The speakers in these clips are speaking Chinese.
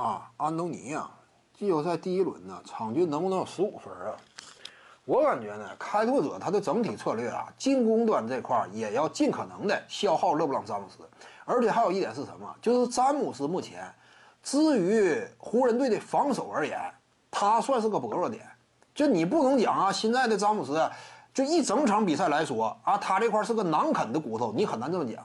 啊，安东尼啊，季后赛第一轮呢，场均能不能有十五分啊？我感觉呢，开拓者他的整体策略啊，进攻端这块也要尽可能的消耗勒布朗詹姆斯，而且还有一点是什么？就是詹姆斯目前，至于湖人队的防守而言，他算是个薄弱点。就你不能讲啊，现在的詹姆斯，就一整场比赛来说啊，他这块是个难啃的骨头，你很难这么讲，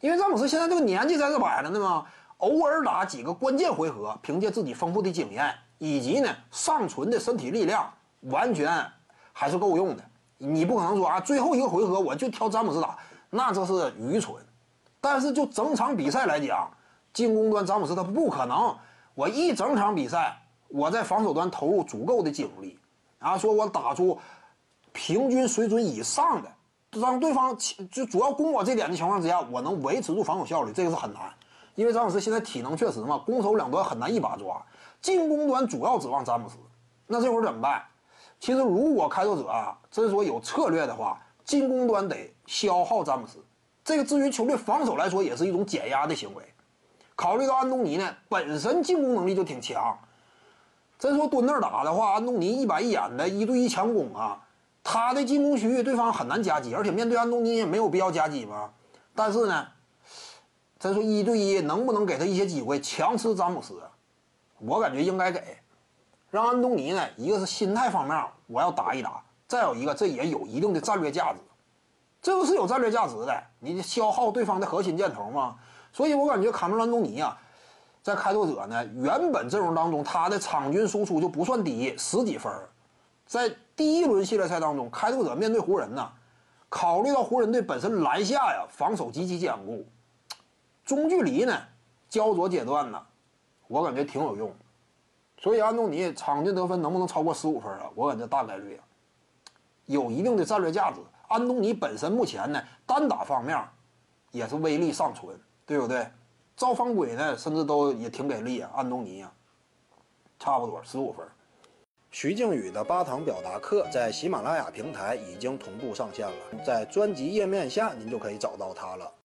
因为詹姆斯现在这个年纪在这摆着呢嘛。偶尔打几个关键回合，凭借自己丰富的经验以及呢尚存的身体力量，完全还是够用的。你不可能说啊，最后一个回合我就挑詹姆斯打，那这是愚蠢。但是就整场比赛来讲，进攻端詹姆斯他不可能，我一整场比赛我在防守端投入足够的精力，啊，说我打出平均水准以上的，让对方就主要攻我这点的情况之下，我能维持住防守效率，这个是很难。因为詹姆斯现在体能确实嘛，攻守两端很难一把抓。进攻端主要指望詹姆斯，那这会儿怎么办？其实如果开拓者啊，真说有策略的话，进攻端得消耗詹姆斯。这个至于球队防守来说，也是一种减压的行为。考虑到安东尼呢本身进攻能力就挺强，真说蹲那儿打的话，安东尼一板一眼的一对一强攻啊，他的进攻区域对方很难夹击，而且面对安东尼也没有必要夹击嘛。但是呢？再说一对一能不能给他一些机会强吃詹姆斯？我感觉应该给，让安东尼呢，一个是心态方面我要打一打，再有一个这也有一定的战略价值，这个是有战略价值的。你消耗对方的核心箭头嘛，所以我感觉卡梅隆·安东尼啊，在开拓者呢，原本阵容当中他的场均输出就不算低，十几分，在第一轮系列赛当中，开拓者面对湖人呢，考虑到湖人队本身篮下呀防守极其坚固。中距离呢，焦灼阶段呢，我感觉挺有用，所以安东尼场均得分能不能超过十五分啊？我感觉大概率啊，有一定的战略价值。安东尼本身目前呢，单打方面也是威力尚存，对不对？赵方圭呢，甚至都也挺给力啊。安东尼啊，差不多十五分。徐静宇的八堂表达课在喜马拉雅平台已经同步上线了，在专辑页面下您就可以找到它了。